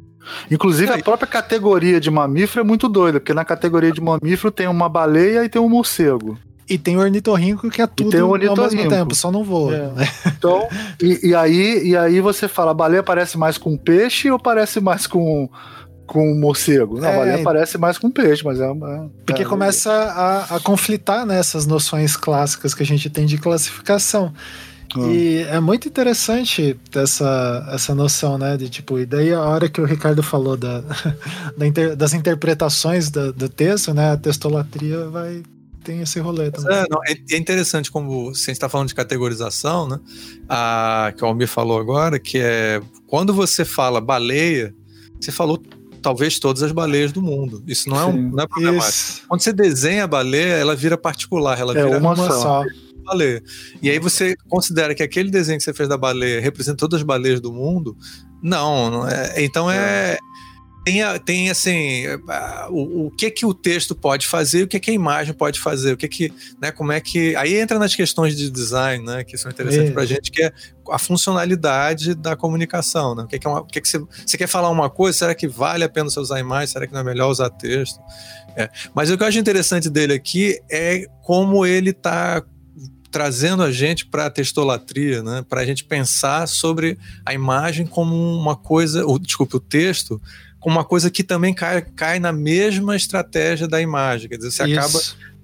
Speaker 3: Inclusive, a própria categoria de mamífero é muito doida, porque na categoria de mamífero tem uma baleia e tem um morcego.
Speaker 1: E tem o ornitorrinco que é tudo ao mesmo tempo, só não voa. É. Né?
Speaker 3: Então, *laughs* e, e, aí, e aí você fala, a baleia parece mais com peixe ou parece mais com com morcego. Não, é, a baleia parece mais com peixe, mas é. é
Speaker 1: porque
Speaker 3: é,
Speaker 1: começa a, a conflitar nessas né, noções clássicas que a gente tem de classificação. E é muito interessante essa, essa noção, né? De tipo, e daí a hora que o Ricardo falou da, *laughs* da inter, das interpretações do, do texto, né? A textolatria vai tem esse rolê também.
Speaker 2: É, não, é, é, interessante como você está falando de categorização, né? A, que o Almir falou agora, que é quando você fala baleia, você falou talvez todas as baleias do mundo. Isso não é, um, não é problemático. Isso. Quando você desenha a baleia, ela vira particular, ela é vira
Speaker 3: uma, uma só. só
Speaker 2: baleia. E aí você considera que aquele desenho que você fez da baleia representa todas as baleias do mundo? Não, não é. Então é. Tem, tem assim, o, o que que o texto pode fazer, o que que a imagem pode fazer, o que que, né, como é que, aí entra nas questões de design, né, que são interessantes é. pra gente, que é a funcionalidade da comunicação, né, o que que, é uma, o que, que você, você quer falar uma coisa, será que vale a pena você usar imagem, será que não é melhor usar texto? É. Mas o que eu acho interessante dele aqui é como ele está trazendo a gente para a textolatria, né? para a gente pensar sobre a imagem como uma coisa, ou, desculpe, o texto, uma coisa que também cai, cai na mesma estratégia da imagem. Quer dizer, você Isso. acaba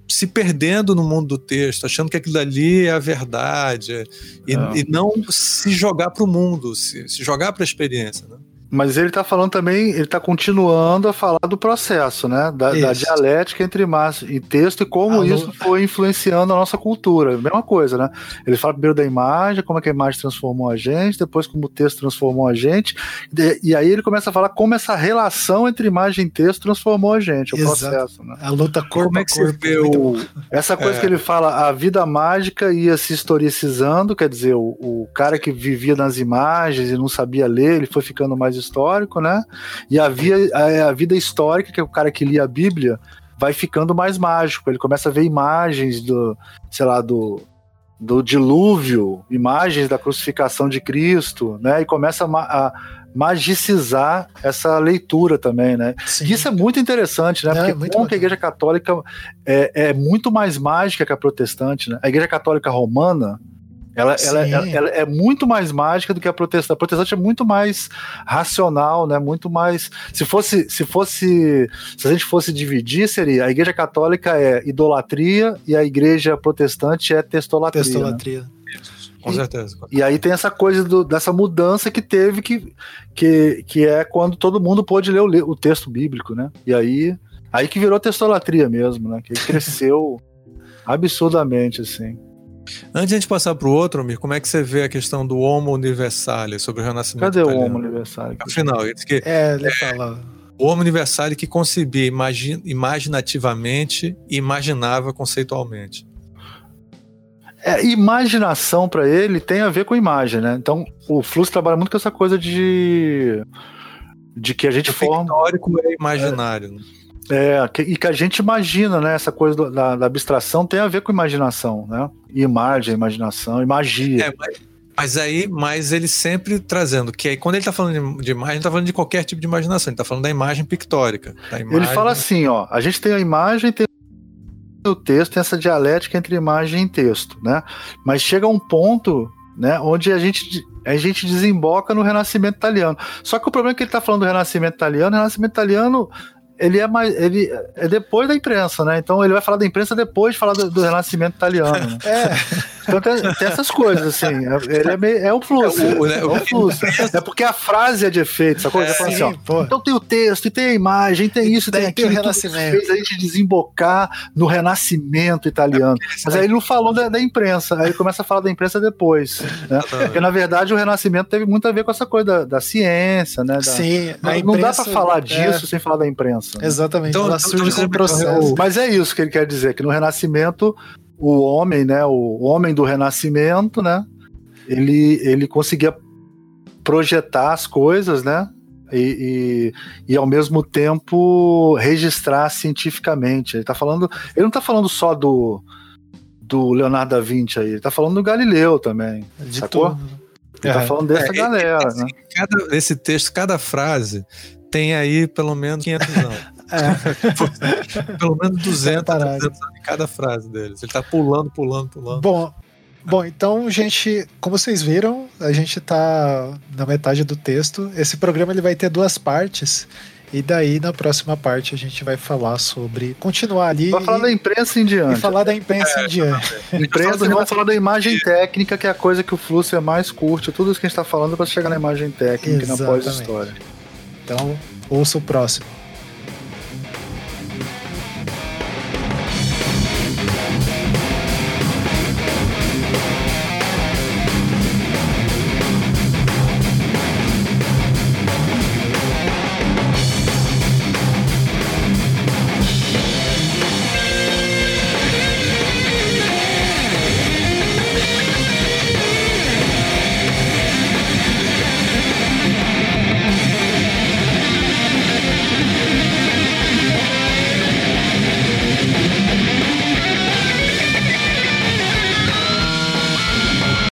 Speaker 2: se perdendo no mundo do texto, achando que aquilo ali é a verdade, e, é. e não se jogar para o mundo, se, se jogar para a experiência. Né?
Speaker 3: Mas ele está falando também, ele está continuando a falar do processo, né? Da, da dialética entre imagem e texto e como isso foi influenciando a nossa cultura. Mesma coisa, né? Ele fala primeiro da imagem, como é que a imagem transformou a gente, depois como o texto transformou a gente, e, e aí ele começa a falar como essa relação entre imagem e texto transformou a gente, o Exato. processo, né?
Speaker 1: A luta corpo como é que a corpo. Você vê
Speaker 3: o... Essa coisa é. que ele fala, a vida mágica ia se historicizando, quer dizer, o, o cara que vivia nas imagens e não sabia ler, ele foi ficando mais histórico, né? E a, via, a, a vida histórica, que é o cara que lia a Bíblia, vai ficando mais mágico. Ele começa a ver imagens do, sei lá, do, do dilúvio, imagens da crucificação de Cristo, né? E começa a, a magicizar essa leitura também, né? Sim. Isso é muito interessante, né? É, Porque como que a Igreja Católica é, é muito mais mágica que a protestante, né? A Igreja Católica Romana, Ela, ela, ela, ela, é muito mais mágica do que a protestante. A protestante é muito mais racional, né? Muito mais. Se fosse, se fosse, se a gente fosse dividir, seria a Igreja Católica é idolatria e a Igreja Protestante é testolatria. Né? Testolatria. Né?
Speaker 2: Com certeza.
Speaker 3: E, e, aí tem essa coisa do, dessa mudança que teve que, que, que é quando todo mundo pôde ler o, o texto bíblico, né? E aí aí que virou testolatria mesmo, né? Que cresceu *laughs* absurdamente assim.
Speaker 2: Antes de a gente passar para o outro, Mir, como é que você vê a questão do Homo Universalis, sobre o renascimento
Speaker 3: Cadê italiano? o Homo Universalis?
Speaker 2: Afinal, ele que
Speaker 1: é, ele fala...
Speaker 2: o Homo Universalis que concebia imagi imaginativamente e imaginava conceitualmente.
Speaker 3: É, imaginação para ele tem a ver com imagem, né? Então, o Fluxo trabalha muito com essa coisa de de que a gente o forma.
Speaker 2: Histórico é imaginário. É. Né?
Speaker 3: É, e que a gente imagina, né? Essa coisa da, da, abstração tem a ver com imaginação, né? Imagem, imaginação e magia. É,
Speaker 2: mas, mas, aí, mas ele sempre trazendo que aí quando ele tá falando de, de imagem, ele tá falando de qualquer tipo de imaginação, ele tá falando da imagem pictórica. Da imagem...
Speaker 3: Ele fala assim, ó, a gente tem a imagem, tem o texto, tem essa dialética entre imagem e texto, né? Mas chega um ponto, né, onde a gente a gente desemboca no Renascimento italiano. Só que o problema é que ele está falando do Renascimento italiano, o Renascimento italiano ele é mais. Ele é depois da imprensa, né? Então ele vai falar da imprensa depois de falar do, do renascimento italiano. Né? *laughs* É. Então tem, tem, essas coisas, assim. Ele é, meio, é o fluxo. É o, é o fluxo. É porque a frase é de efeito, sacou? É, assim, ó, então tem o texto, e tem a imagem, tem isso, tem, tem aquilo. Tem o renascimento. Fez a gente desembocar no renascimento italiano. Mas aí ele não falou da, da imprensa. Aí ele começa a falar da imprensa depois. Né? Porque na verdade o renascimento teve muito a ver com essa coisa da, da ciência, né? Da,
Speaker 1: Sim.
Speaker 3: Não, imprensa, não dá para falar é. disso sem falar da imprensa.
Speaker 1: Né? Exatamente. Então, ela surge então,
Speaker 3: processo. Mas é isso que ele quer dizer, que no renascimento o homem, né, o homem do Renascimento, né, ele, ele conseguia projetar as coisas, né, e, e, e, ao mesmo tempo registrar cientificamente. Ele tá falando, ele não está falando só do, do Leonardo da Vinci aí, ele tá falando do Galileu também, De sacou? Tudo. Ele tá é. tá falando dessa é, galera, esse, né?
Speaker 2: Cada, esse texto, cada frase tem aí pelo menos 500 anos. *laughs* É. *laughs* Pelo menos 200, 200 em cada frase deles. Ele tá pulando, pulando, pulando.
Speaker 1: Bom, bom, então, gente, como vocês viram, a gente tá na metade do texto. Esse programa ele vai ter duas partes. E daí, na próxima parte, a gente vai falar sobre. Continuar ali.
Speaker 3: Vai falar da imprensa em diante.
Speaker 1: E falar da imprensa é, em diante.
Speaker 3: Imprensa, e vamos falar da imagem técnica, que é a coisa que o Fluxo é mais curte. Tudo isso que a gente está falando para chegar na imagem técnica, Exatamente. na pós-história.
Speaker 1: Então, ouça o próximo.